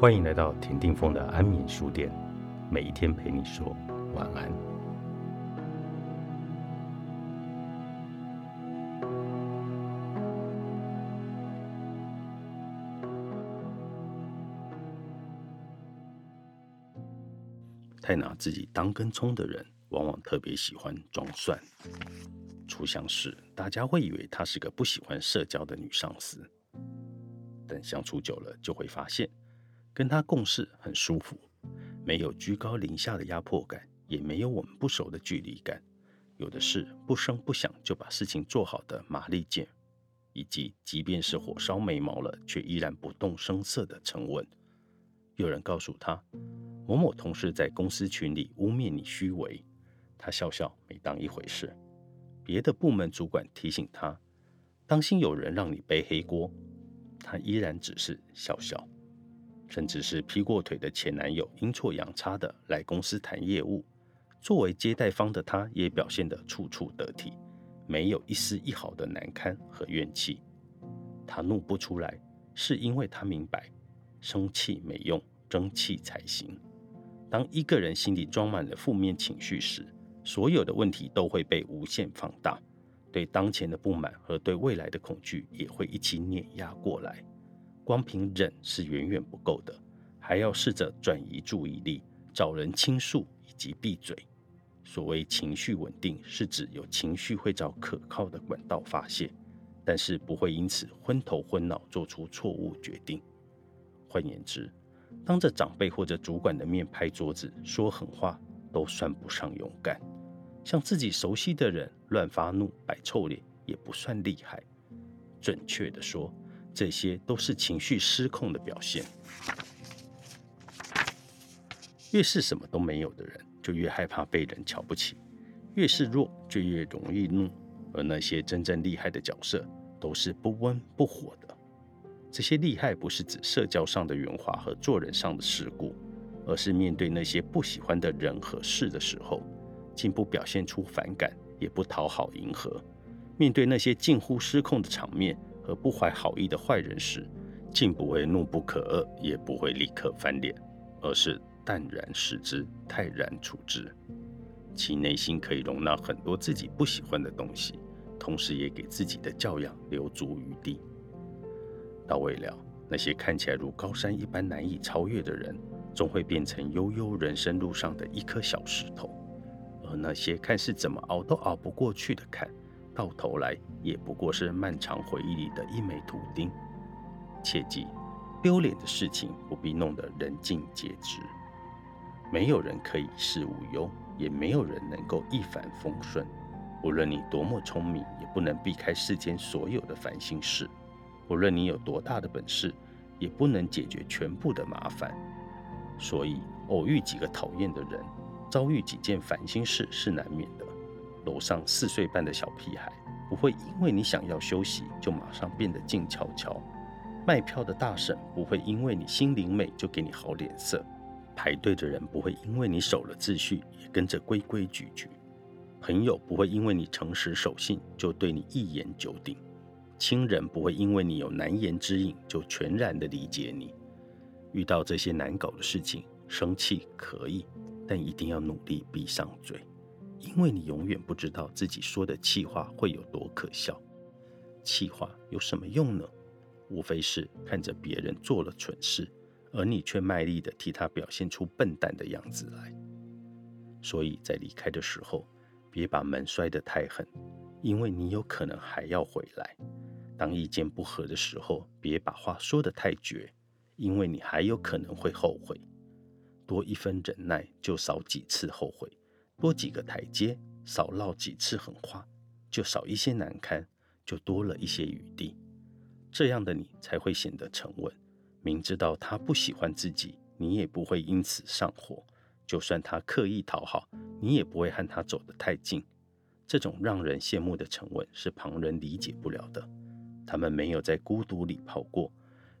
欢迎来到田定峰的安眠书店，每一天陪你说晚安。太拿自己当根葱的人，往往特别喜欢装蒜。初相识，大家会以为她是个不喜欢社交的女上司，但相处久了，就会发现跟他共事很舒服，没有居高临下的压迫感，也没有我们不熟的距离感。有的是不声不响就把事情做好的麻利劲，以及即便是火烧眉毛了，却依然不动声色的沉稳。有人告诉他，某某同事在公司群里污蔑你虚伪，他笑笑没当一回事。别的部门主管提醒他，当心有人让你背黑锅，他依然只是笑笑。甚至是劈过腿的前男友阴错阳差的来公司谈业务，作为接待方的他也表现得处处得体，没有一丝一毫的难堪和怨气。他怒不出来，是因为他明白，生气没用，争气才行。当一个人心里装满了负面情绪时，所有的问题都会被无限放大，对当前的不满和对未来的恐惧也会一起碾压过来。光凭忍是远远不够的，还要试着转移注意力，找人倾诉以及闭嘴。所谓情绪稳定，是指有情绪会找可靠的管道发泄，但是不会因此昏头昏脑做出错误决定。换言之，当着长辈或者主管的面拍桌子说狠话，都算不上勇敢。向自己熟悉的人乱发怒、摆臭脸，也不算厉害。准确的说，这些都是情绪失控的表现。越是什么都没有的人，就越害怕被人瞧不起；越是弱，就越容易怒。而那些真正厉害的角色，都是不温不火的。这些厉害，不是指社交上的圆滑和做人上的世故，而是面对那些不喜欢的人和事的时候。竟不表现出反感，也不讨好迎合。面对那些近乎失控的场面和不怀好意的坏人时，竟不会怒不可遏，也不会立刻翻脸，而是淡然视之，泰然处之。其内心可以容纳很多自己不喜欢的东西，同时也给自己的教养留足余地。到未了，那些看起来如高山一般难以超越的人，终会变成悠悠人生路上的一颗小石头。而那些看似怎么熬都熬不过去的坎，到头来也不过是漫长回忆里的一枚图钉。切记，丢脸的事情不必弄得人尽皆知。没有人可以事无忧，也没有人能够一帆风顺。无论你多么聪明，也不能避开世间所有的烦心事；无论你有多大的本事，也不能解决全部的麻烦。所以，偶遇几个讨厌的人。遭遇几件烦心事是难免的。楼上四岁半的小屁孩不会因为你想要休息就马上变得静悄悄，卖票的大婶不会因为你心灵美就给你好脸色，排队的人不会因为你守了秩序也跟着规规矩矩，朋友不会因为你诚实守信就对你一言九鼎，亲人不会因为你有难言之隐就全然的理解你。遇到这些难搞的事情，生气可以。但一定要努力闭上嘴，因为你永远不知道自己说的气话会有多可笑。气话有什么用呢？无非是看着别人做了蠢事，而你却卖力的替他表现出笨蛋的样子来。所以在离开的时候，别把门摔得太狠，因为你有可能还要回来。当意见不合的时候，别把话说得太绝，因为你还有可能会后悔。多一分忍耐，就少几次后悔；多几个台阶，少唠几次狠话，就少一些难堪，就多了一些余地。这样的你才会显得沉稳。明知道他不喜欢自己，你也不会因此上火；就算他刻意讨好，你也不会和他走得太近。这种让人羡慕的沉稳，是旁人理解不了的。他们没有在孤独里跑过，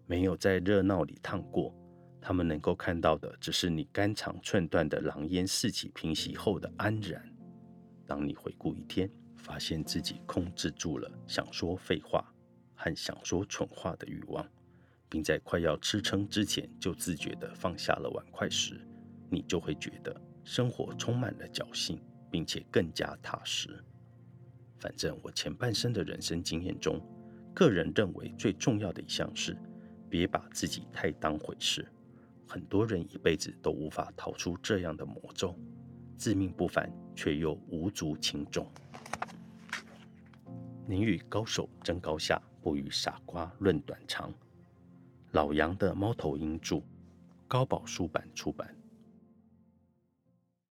没有在热闹里烫过。他们能够看到的，只是你肝肠寸断的狼烟四起平息后的安然。当你回顾一天，发现自己控制住了想说废话和想说蠢话的欲望，并在快要吃撑之前就自觉地放下了碗筷时，你就会觉得生活充满了侥幸，并且更加踏实。反正我前半生的人生经验中，个人认为最重要的一项是，别把自己太当回事。很多人一辈子都无法逃出这样的魔咒，自命不凡却又无足轻重。宁与高手争高下，不与傻瓜论短长。老杨的猫头鹰著，高宝书版出版。